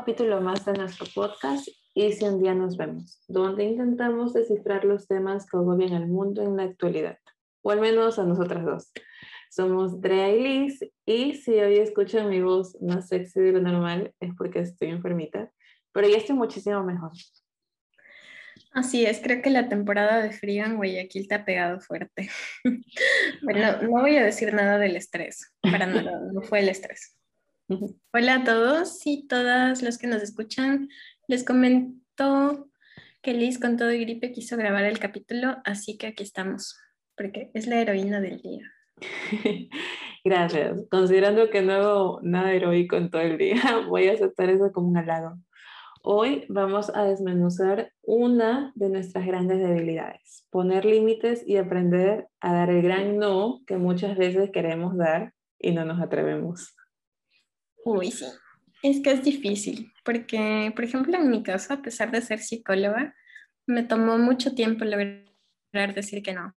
capítulo más de nuestro podcast Y si un día nos vemos, donde intentamos descifrar los temas que agobian al mundo en la actualidad, o al menos a nosotras dos. Somos Drea y Liz y si hoy escuchan mi voz más sexy de lo normal es porque estoy enfermita, pero ya estoy muchísimo mejor. Así es, creo que la temporada de frío en Guayaquil te ha pegado fuerte. bueno, no voy a decir nada del estrés, para nada, no fue el estrés. Hola a todos y todas los que nos escuchan. Les comento que Liz con todo y gripe quiso grabar el capítulo, así que aquí estamos, porque es la heroína del día. Gracias. Considerando que no hago nada heroico en todo el día, voy a aceptar eso como un halago. Hoy vamos a desmenuzar una de nuestras grandes debilidades, poner límites y aprender a dar el gran no que muchas veces queremos dar y no nos atrevemos. Uy, sí. Es que es difícil, porque, por ejemplo, en mi caso, a pesar de ser psicóloga, me tomó mucho tiempo lograr decir que no.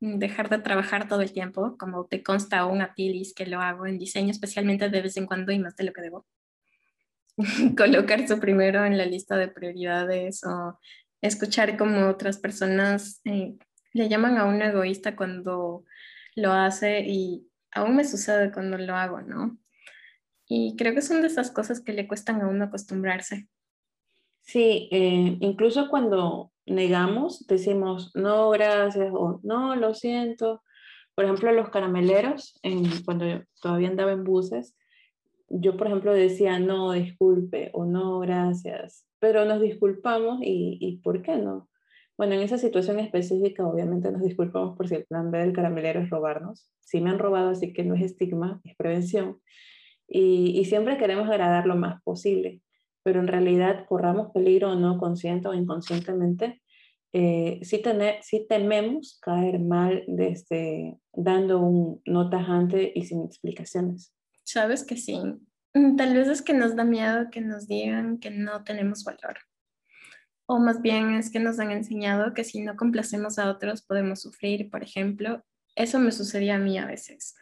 Dejar de trabajar todo el tiempo, como te consta un apilis que lo hago en diseño, especialmente de vez en cuando y más de lo que debo. Colocar eso primero en la lista de prioridades o escuchar como otras personas eh, le llaman a un egoísta cuando lo hace y aún me sucede cuando lo hago, ¿no? Y creo que son de esas cosas que le cuestan a uno acostumbrarse. Sí, eh, incluso cuando negamos, decimos no, gracias o no, lo siento. Por ejemplo, los carameleros, cuando todavía andaba en buses, yo, por ejemplo, decía no, disculpe o no, gracias, pero nos disculpamos y, y ¿por qué no? Bueno, en esa situación específica, obviamente nos disculpamos por si el plan B del caramelero es robarnos. Si me han robado, así que no es estigma, es prevención y, siempre queremos agradar lo más posible, pero en realidad corramos peligro no, consciente o inconscientemente, eh, sí, tener, tememos caer mal desde, dando un no tajante y sin explicaciones. Sabes que sí. Mm, tal vez es que nos da miedo que nos digan que no tenemos valor. O más bien es que nos han enseñado que si no complacemos a otros podemos sufrir, por ejemplo. Eso me sucedía a mí a veces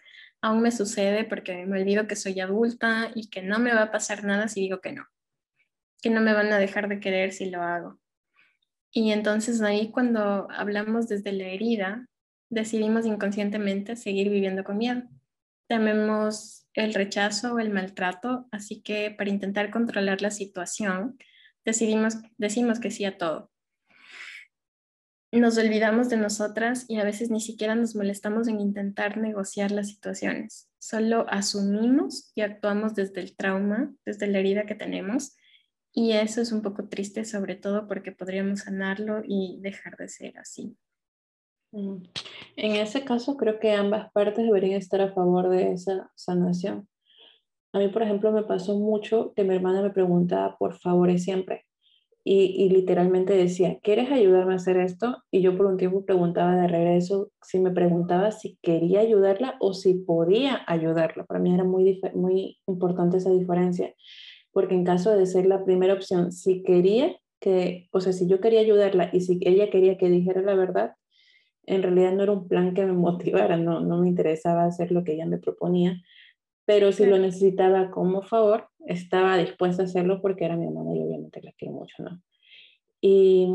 aún me sucede porque me olvido que soy adulta y que no me va a pasar nada si digo que no, que no me van a dejar de querer si lo hago. Y entonces ahí cuando hablamos desde la herida, decidimos inconscientemente seguir viviendo con miedo. Tememos el rechazo o el maltrato, así que para intentar controlar la situación, decidimos, decimos que sí a todo nos olvidamos de nosotras y a veces ni siquiera nos molestamos en intentar negociar las situaciones. Solo asumimos y actuamos desde el trauma, desde la herida que tenemos. Y eso es un poco triste, sobre todo porque podríamos sanarlo y dejar de ser así. Mm. En ese caso, creo que ambas partes deberían estar a favor de esa sanación. A mí, por ejemplo, me pasó mucho que mi hermana me preguntaba por favores siempre y, literalmente decía, ¿quieres ayudarme a hacer esto? Y yo por un tiempo preguntaba de regreso si me preguntaba si quería ayudarla o si podía ayudarla. Para mí era muy, muy importante esa diferencia, porque en caso de ser la primera opción, si quería que, o sea, si yo quería ayudarla y si ella quería que dijera la verdad, en realidad no era un plan que me motivara, no, no me interesaba hacer lo que ella me proponía, pero si lo necesitaba como favor, estaba dispuesta a hacerlo porque era mi hermana y obviamente la quiero mucho, ¿no? Y,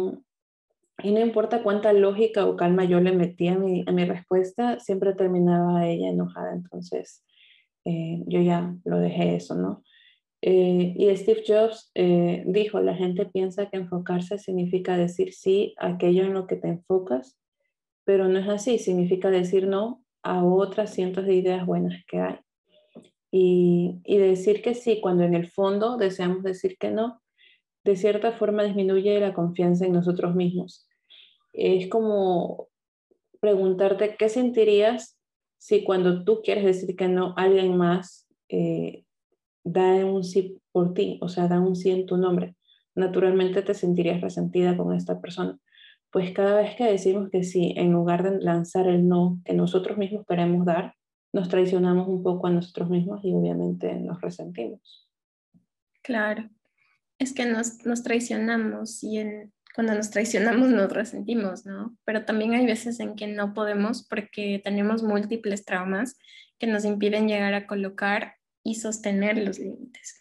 y no importa cuánta lógica o calma yo le metía a mi, a mi respuesta, siempre terminaba ella enojada, entonces eh, yo ya lo dejé eso, ¿no? Eh, y Steve Jobs eh, dijo, la gente piensa que enfocarse significa decir sí a aquello en lo que te enfocas, pero no es así, significa decir no a otras cientos de ideas buenas que hay y, decir que sí cuando en el fondo deseamos decir que no, de cierta forma disminuye la confianza en nosotros mismos. Es como preguntarte qué sentirías si cuando tú quieres decir que no, alguien más eh, da un sí por ti, o sea, da un sí en tu nombre. Naturalmente te sentirías resentida con esta persona. Pues cada vez que decimos que sí, en lugar de lanzar el no que nosotros mismos queremos dar, nos traicionamos un poco a nosotros mismos y obviamente nos resentimos. Claro, es que nos, nos traicionamos y cuando nos traicionamos nos resentimos, ¿no? Pero también hay veces en que no podemos porque tenemos múltiples traumas que nos impiden llegar a colocar y sostener los límites.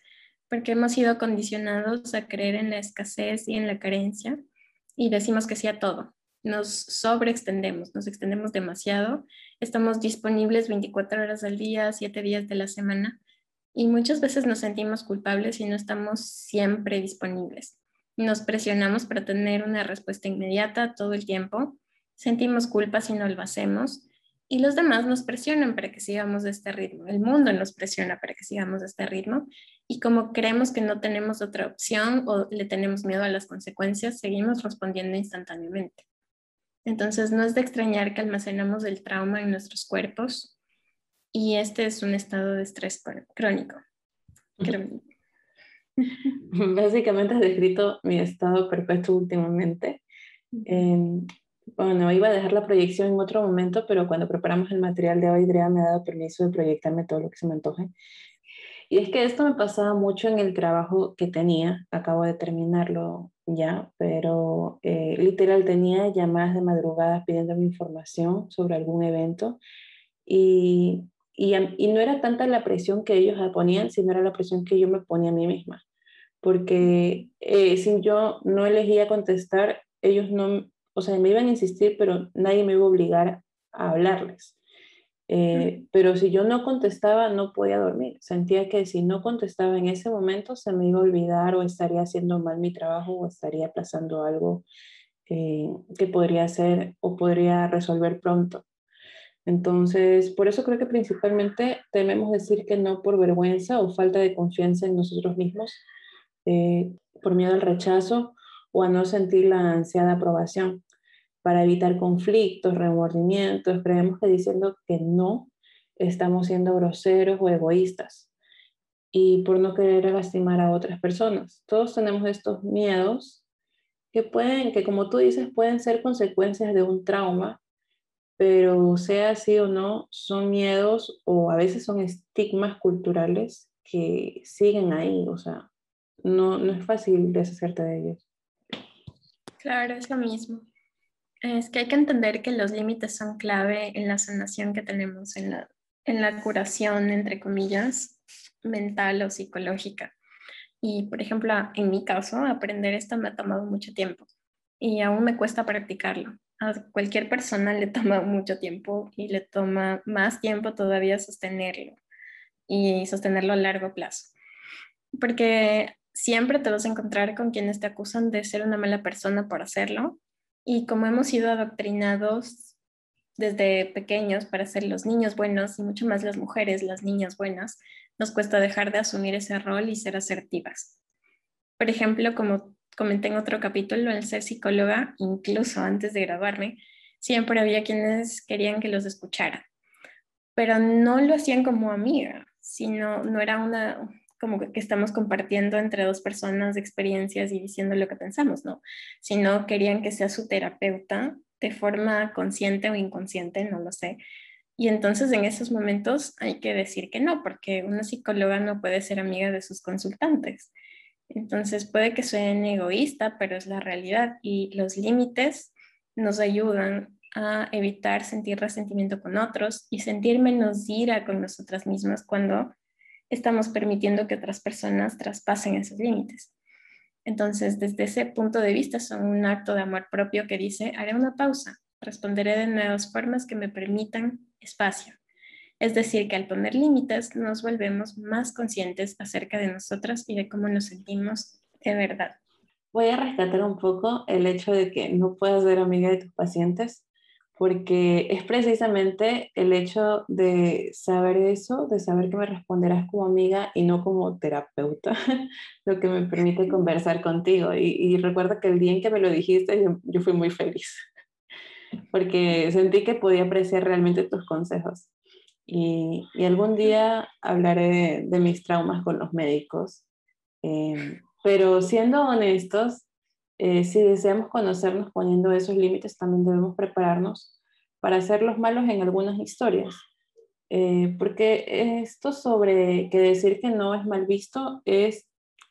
porque hemos sido condicionados a creer en la escasez y en la carencia y decimos que sí a todo. Nos sobreextendemos, nos extendemos demasiado, estamos disponibles 24 horas al día, 7 días de la semana y muchas veces nos sentimos culpables y no estamos siempre disponibles. Nos presionamos para tener una respuesta inmediata todo el tiempo, sentimos culpa si no lo hacemos y los demás nos presionan para que sigamos de este ritmo. El mundo nos presiona para que sigamos de este ritmo y como creemos que no tenemos otra opción o le tenemos miedo a las consecuencias, seguimos respondiendo instantáneamente. Entonces no es de extrañar que almacenamos el trauma en nuestros cuerpos y este es un estado de estrés crónico. Básicamente has descrito mi estado perfecto últimamente. Bueno, iba a dejar la proyección en otro momento, pero cuando preparamos el material de hoy, Drea me ha dado permiso de proyectarme todo lo que se me antoje. Y es que esto me pasaba mucho en el trabajo que tenía, acabo de terminarlo ya, pero eh, literal tenía llamadas de madrugada pidiéndome información sobre algún evento y, y, no era tanta la presión que ellos ponían, sino era la presión que yo me ponía a mí misma, porque eh, si yo no elegía contestar, ellos no, o sea, me iban a insistir, pero nadie me iba a obligar a hablarles. Eh, pero si yo no contestaba, no podía dormir. Sentía que si no contestaba en ese momento, se me iba a olvidar o estaría haciendo mal mi trabajo o estaría aplazando algo eh, que podría hacer o podría resolver pronto. Entonces, por eso creo que principalmente tememos decir que no por vergüenza o falta de confianza en nosotros mismos, eh, por miedo al rechazo o a no sentir la ansiada aprobación. Para evitar conflictos, remordimientos, creemos que diciendo que no estamos siendo groseros o egoístas y por no querer lastimar a otras personas. Todos tenemos estos miedos que pueden, que como tú dices, pueden ser consecuencias de un trauma, pero sea así o no, son miedos o a veces son estigmas culturales que siguen ahí, o sea, no, no es fácil deshacerte de ellos. Claro, es lo mismo. Es que hay que entender que los límites son clave en la sanación que tenemos, en la, en la curación, entre comillas, mental o psicológica. Y, por ejemplo, en mi caso, aprender esto me ha tomado mucho tiempo y aún me cuesta practicarlo. A cualquier persona le toma mucho tiempo y le toma más tiempo todavía sostenerlo y sostenerlo a largo plazo. Porque siempre te vas a encontrar con quienes te acusan de ser una mala persona por hacerlo. Y como hemos sido adoctrinados desde pequeños para ser los niños buenos y mucho más las mujeres, las niñas buenas, nos cuesta dejar de asumir ese rol y ser asertivas. Por ejemplo, como comenté en otro capítulo, al ser psicóloga, incluso antes de graduarme, siempre había quienes querían que los escuchara, pero no lo hacían como amiga, sino no era una, como que estamos compartiendo entre dos personas experiencias y diciendo lo que pensamos, ¿no? Sino querían que sea su terapeuta de forma consciente o inconsciente, no lo sé. Y entonces en esos momentos hay que decir que no, porque una psicóloga no puede ser amiga de sus consultantes. Entonces puede que suene egoísta, pero es la realidad y los límites nos ayudan a evitar sentir resentimiento con otros y sentir menos ira con nosotras mismas cuando estamos permitiendo que otras personas traspasen esos límites. Entonces, desde ese punto de vista, son un acto de amor propio que dice, haré una pausa, responderé de nuevas formas que me permitan espacio. Es decir, que al poner límites nos volvemos más conscientes acerca de nosotras y de cómo nos sentimos de verdad. Voy a rescatar un poco el hecho de que no puedas ser amiga de tus pacientes porque es precisamente el hecho de saber eso, de saber que me responderás como amiga y no como terapeuta, lo que me permite conversar contigo. Y, recuerda que el día en que me lo dijiste, yo, fui muy feliz, porque sentí que podía apreciar realmente tus consejos. Y, algún día hablaré de, mis traumas con los médicos. Eh, pero siendo honestos, eh, si deseamos conocernos poniendo esos límites, también debemos prepararnos para hacer los malos en algunas historias. Eh, porque esto sobre que decir que no es mal visto es,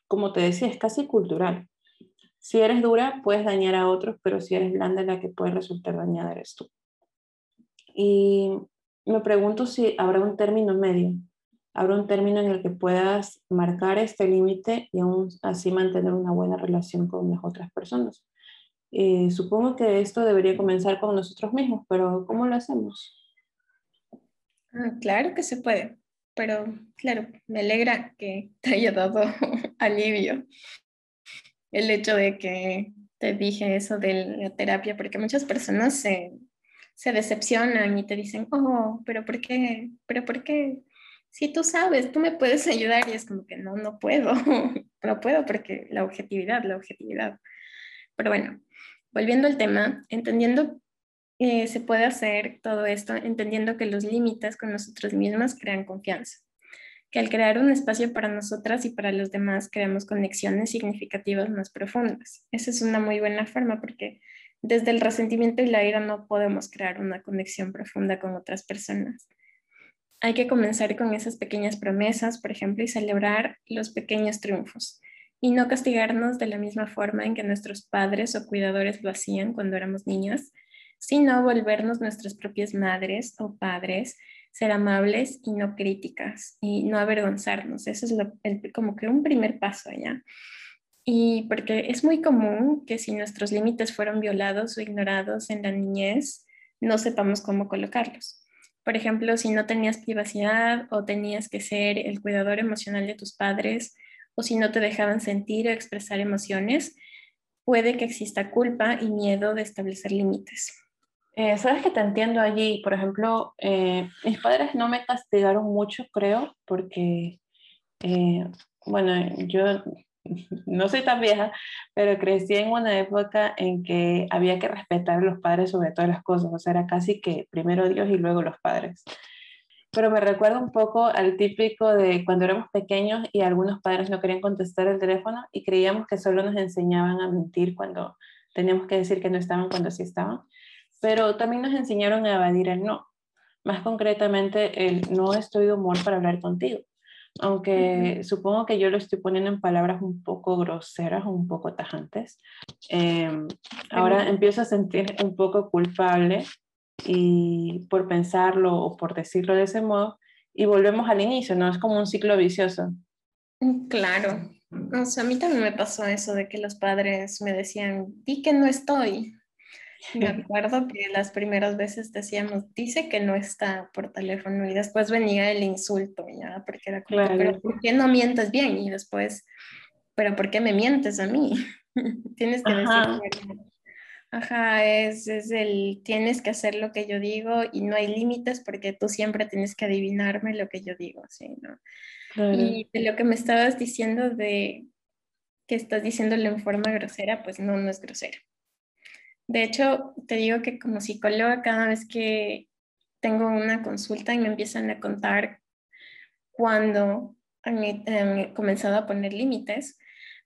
como te decía, es casi cultural. Si eres dura, puedes dañar a otros, pero si eres blanda, la que puede resultar dañada eres tú. Y me pregunto si habrá un término medio. Habrá un término en el que puedas marcar este límite y aún así mantener una buena relación con las otras personas. Eh, supongo que esto debería comenzar con nosotros mismos, pero ¿cómo lo hacemos? Ah, claro que se puede, pero claro, me alegra que te haya dado alivio el hecho de que te dije eso de la terapia, porque muchas personas se, se decepcionan y te dicen, oh, pero ¿por qué? ¿Pero por qué? Si tú sabes, tú me puedes ayudar y es como que no, no puedo, no puedo porque la objetividad, la objetividad. Pero bueno, volviendo al tema, entendiendo que se puede hacer todo esto, entendiendo que los límites con nosotros mismos crean confianza que al crear un espacio para nosotras y para los demás creamos conexiones significativas más profundas. Esa es una muy buena forma porque desde el resentimiento y la ira no podemos crear una conexión profunda con otras personas. Hay que comenzar con esas pequeñas promesas, por ejemplo, y celebrar los pequeños triunfos y no castigarnos de la misma forma en que nuestros padres o cuidadores lo hacían cuando éramos niñas, sino volvernos nuestras propias madres o padres ser amables y no críticas y no avergonzarnos. Eso es como que un primer paso allá. Y porque es muy común que si nuestros límites fueron violados o ignorados en la niñez, no sepamos cómo colocarlos. Por ejemplo, si no tenías privacidad o tenías que ser el cuidador emocional de tus padres, o si no te dejaban sentir o expresar emociones, puede que exista culpa y miedo de establecer límites. Eh, Sabes que te entiendo allí, por ejemplo, eh, mis padres no me castigaron mucho, creo, porque, eh, bueno, yo no soy tan vieja, pero crecí en una época en que había que respetar a los padres sobre todas las cosas, o sea, era casi que primero Dios y luego los padres. Pero me recuerda un poco al típico de cuando éramos pequeños y algunos padres no querían contestar el teléfono y creíamos que solo nos enseñaban a mentir cuando teníamos que decir que no estaban cuando sí estaban pero también nos enseñaron a evadir el no. Más concretamente, el no estoy de humor para hablar contigo. Aunque supongo que yo lo estoy poniendo en palabras un poco groseras o un poco tajantes. Em, ahora empiezo a sentir un poco culpable y por pensarlo o por decirlo de ese modo y volvemos al inicio, ¿no? Es como un ciclo vicioso. Mm, claro. O sea, a mí también me pasó eso de que los padres me decían, di que no estoy, me acuerdo que las primeras veces decíamos, dice que no está por teléfono y después venía el insulto, ¿ya? Porque era como, pero ¿por qué no mientes bien? Y después, pero ¿por qué me mientes a mí? tienes que decir, ajá, es, es, el, tienes que hacer lo que yo digo y no hay límites porque tú siempre tienes que adivinarme lo que yo digo, ¿sí? ¿no? Y de lo que me estabas diciendo de que estás diciéndole en forma grosera, pues no, no es grosera. De hecho, te digo que como psicóloga, cada vez que tengo una consulta y me empiezan a contar cuando han, comenzado a poner límites,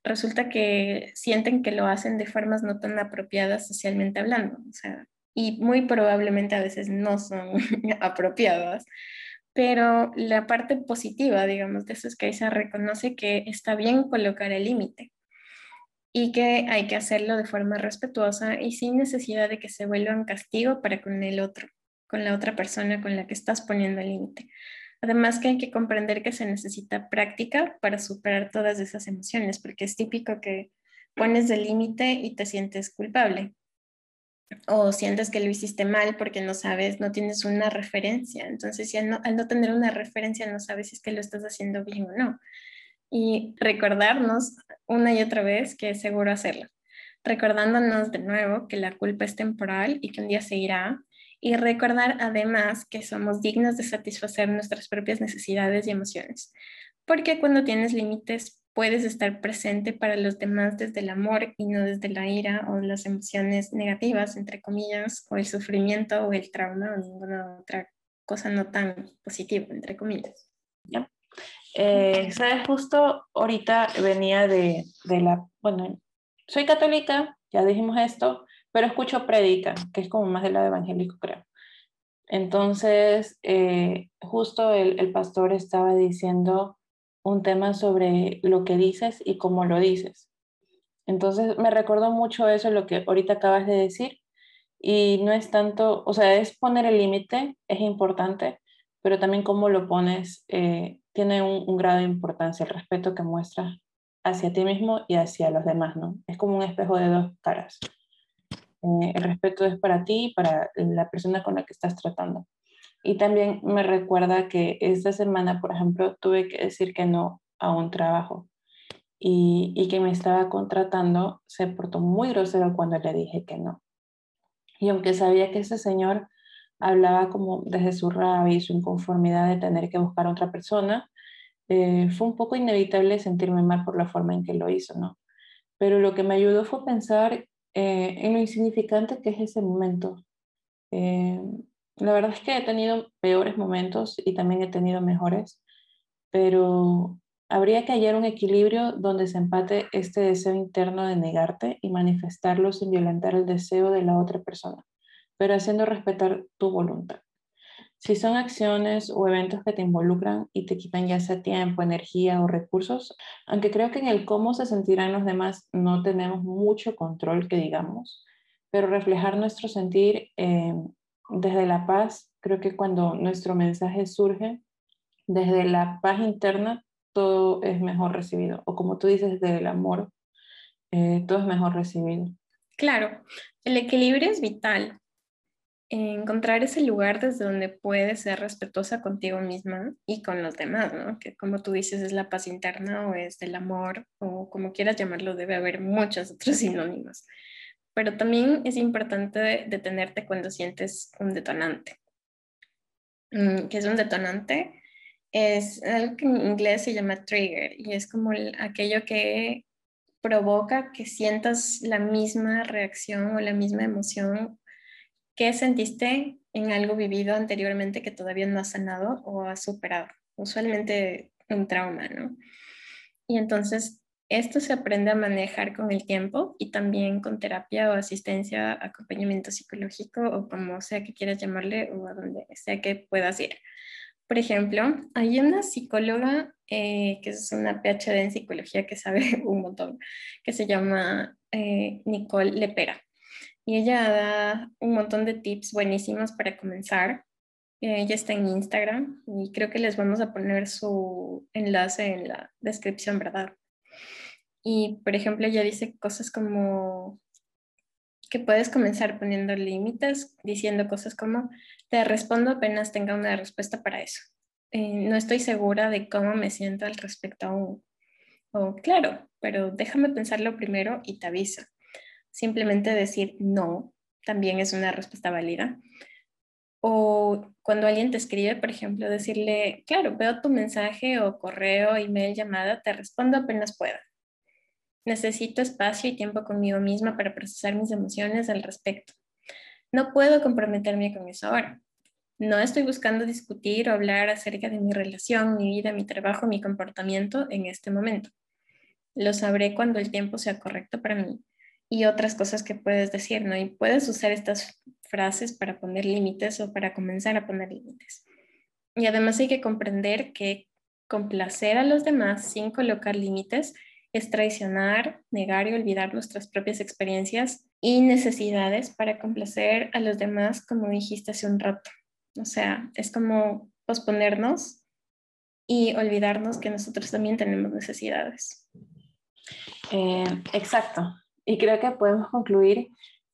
resulta que sienten que lo hacen de formas no tan apropiadas socialmente hablando, o sea, y muy probablemente a veces no son apropiadas. Pero la parte positiva, digamos, de eso es que se reconoce que está bien colocar el límite y que hay que hacerlo de forma respetuosa y sin necesidad de que se vuelva un castigo para con el otro, con la otra persona con la que estás poniendo el límite. Además que hay que comprender que se necesita práctica para superar todas esas emociones, porque es típico que pones el límite y te sientes culpable o sientes que lo hiciste mal porque no sabes, no tienes una referencia. Entonces, si al no, al no tener una referencia no sabes si es que lo estás haciendo bien o no y recordarnos una y otra vez que es seguro hacerlo. Recordándonos de nuevo que la culpa es temporal y que un día se irá. Y recordar además que somos dignos de satisfacer nuestras propias necesidades y emociones. Porque cuando tienes límites puedes estar presente para los demás desde el amor y no desde la ira o las emociones negativas, entre comillas, o el sufrimiento o el trauma o ninguna otra cosa no tan positiva, entre comillas. ¿Ya? Eh, Sabes, justo ahorita venía de, de, la, bueno, soy católica, ya dijimos esto, pero escucho predica, que es como más del lado evangélico, creo. Entonces, eh, justo el, el pastor estaba diciendo un tema sobre lo que dices y cómo lo dices. Entonces, me recordó mucho eso, lo que ahorita acabas de decir, y no es tanto, o sea, es poner el límite, es importante, pero también cómo lo pones eh, tiene un, grado de importancia, el respeto que muestras hacia ti mismo y hacia los demás, ¿no? Es como un espejo de dos caras. Eh, el respeto es para ti y para la persona con la que estás tratando. Y también me recuerda que esta semana, por ejemplo, tuve que decir que no a un trabajo y, y que me estaba contratando se portó muy grosero cuando le dije que no. Y aunque sabía que ese señor hablaba como desde su rabia y su inconformidad de tener que buscar a otra persona, eh, fue un poco inevitable sentirme mal por la forma en que lo hizo, ¿no? Pero lo que me ayudó fue pensar eh, en lo insignificante que es ese momento. Eh, la verdad es que he tenido peores momentos y también he tenido mejores, pero habría que hallar un equilibrio donde se empate este deseo interno de negarte y manifestarlo sin violentar el deseo de la otra persona, pero haciendo respetar tu voluntad. Si son acciones o eventos que te involucran y te quitan ya sea tiempo, energía o recursos, aunque creo que en el cómo se sentirán los demás no tenemos mucho control, que digamos, pero reflejar nuestro sentir eh, desde la paz, creo que cuando nuestro mensaje surge desde la paz interna, todo es mejor recibido. O como tú dices, desde el amor, eh, todo es mejor recibido. Claro, el equilibrio es vital encontrar ese lugar desde donde puedes ser respetuosa contigo misma y con los demás, ¿no? Que como tú dices es la paz interna o es el amor o como quieras llamarlo, debe haber muchos otros sinónimos. Pero también es importante detenerte cuando sientes un detonante. Mm, ¿Qué es un detonante? Es algo que en inglés se llama trigger y es como aquello que provoca que sientas la misma reacción o la misma emoción ¿Qué sentiste en algo vivido anteriormente que todavía no has sanado o has superado? Usualmente un trauma, ¿no? Y entonces esto se aprende a manejar con el tiempo y también con terapia o asistencia, acompañamiento psicológico o como sea que quieras llamarle o a donde sea que puedas ir. Por ejemplo, hay una psicóloga eh, que es una PhD en psicología que sabe un montón, que se llama eh, Nicole Lepera y ella da un montón de tips buenísimos para comenzar. Eh, ella está en Instagram y creo que les vamos a poner su enlace en la descripción, ¿verdad? Y, por ejemplo, ella dice cosas como que puedes comenzar poniendo límites, diciendo cosas como, te respondo apenas tenga una respuesta para eso. Eh, no estoy segura de cómo me siento al respecto aún. O, claro, pero déjame pensarlo primero y te aviso simplemente decir no también es una respuesta válida. O cuando alguien te escribe, por ejemplo, decirle, claro, veo tu mensaje o correo, email, llamada, te respondo apenas pueda. Necesito espacio y tiempo conmigo misma para procesar mis emociones al respecto. No puedo comprometerme con eso ahora. No estoy buscando discutir o hablar acerca de mi relación, mi vida, mi trabajo, mi comportamiento en este momento. Lo sabré cuando el tiempo sea correcto para mí y otras cosas que puedes decir, ¿no? Y puedes usar estas frases para poner límites o para comenzar a poner límites. Y además hay que comprender que complacer a los demás sin colocar límites es traicionar, negar y olvidar nuestras propias experiencias y necesidades para complacer a los demás, como dijiste hace un rato. O sea, es como posponernos y olvidarnos que nosotros también tenemos necesidades. Eh, exacto. Y creo que podemos concluir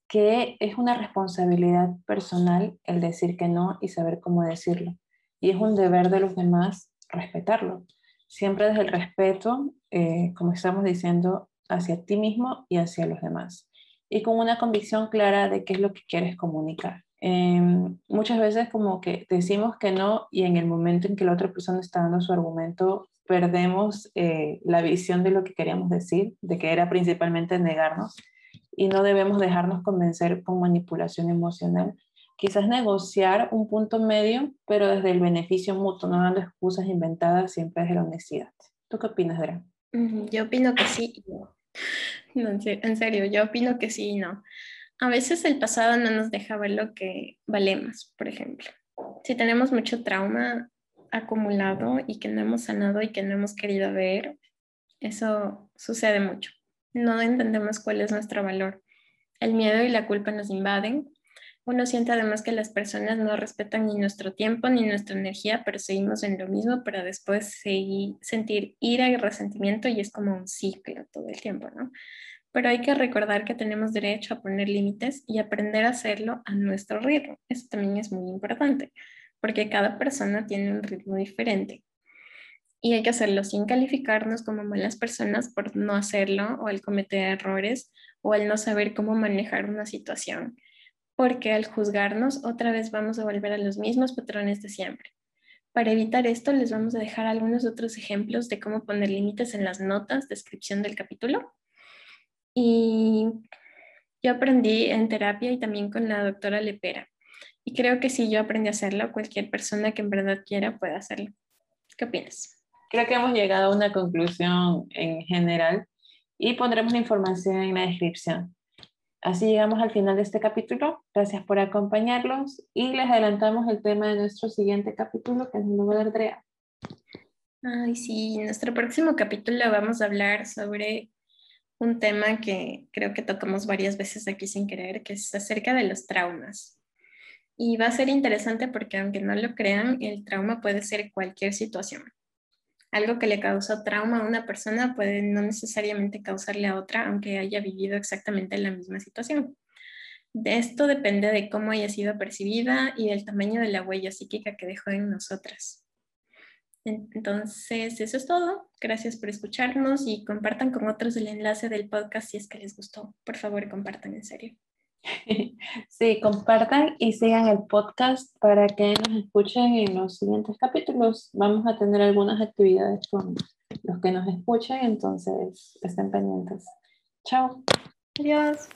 que es una responsabilidad personal el decir que no y saber cómo decirlo. Y es un deber de los demás respetarlo. Siempre desde el respeto, eh, como estamos diciendo, hacia ti mismo y hacia los demás. Y con una convicción clara de qué es lo que quieres comunicar. Em, muchas veces como que decimos que no y en el momento en que la otra persona está dando su argumento, perdemos eh, la visión de lo que queríamos decir, de que era principalmente negarnos, y no debemos dejarnos convencer con manipulación emocional. Quizás negociar un punto medio, pero desde el beneficio mutuo, no dando excusas inventadas, siempre desde la honestidad. ¿Tú qué opinas, Dra? Yo opino que sí no. En serio, yo opino que sí y no. A veces el pasado no nos deja ver lo que valemos, por ejemplo. Si tenemos mucho trauma, acumulado y que no hemos sanado y que no hemos querido ver, eso sucede mucho. No entendemos cuál es nuestro valor. El miedo y la culpa nos invaden Uno siente además que las personas no respetan ni nuestro tiempo ni nuestra energía, pero seguimos en lo mismo para después seguir, sentir ira y resentimiento y es como un ciclo todo el tiempo, ¿no? Pero hay que recordar que tenemos derecho a poner límites y aprender a hacerlo a nuestro ritmo. Eso también es muy importante, porque cada persona tiene un ritmo diferente. Y hay que hacerlo sin calificarnos como malas personas por no hacerlo o al cometer errores o al no saber cómo manejar una situación porque al juzgarnos otra vez vamos a volver a los mismos patrones de siempre. Para evitar esto, les vamos a dejar algunos otros ejemplos de cómo poner límites en las notas, descripción del capítulo. Y yo aprendí en terapia y también con la doctora Lepera. Y creo que si yo aprendí a hacerlo, cualquier persona que en verdad quiera puede hacerlo. ¿Qué opinas? Creo que hemos llegado a una conclusión en general y pondremos la información en la descripción. Así llegamos al final de este capítulo. Gracias por acompañarlos y les adelantamos el tema de nuestro siguiente capítulo, que es el número de Andrea. Ay, sí, en nuestro próximo capítulo vamos a hablar sobre un tema que creo que tocamos varias veces aquí sin querer, que es acerca de los traumas. Y va a ser interesante porque aunque no lo crean, el trauma puede ser cualquier situación algo que le causó trauma a una persona puede no necesariamente causarle a otra, aunque haya vivido exactamente la misma situación. De esto depende de cómo haya sido percibida y del tamaño de la huella psíquica que dejó en nosotras. Entonces, eso es todo. Gracias por escucharnos y compartan con otros el enlace del podcast si es que les gustó. Por favor, compartan en serio. Sí, compartan y sigan el podcast para que nos escuchen en los siguientes capítulos. Vamos a tener algunas actividades con los que nos escuchan, entonces estén pendientes. Chao. Adiós.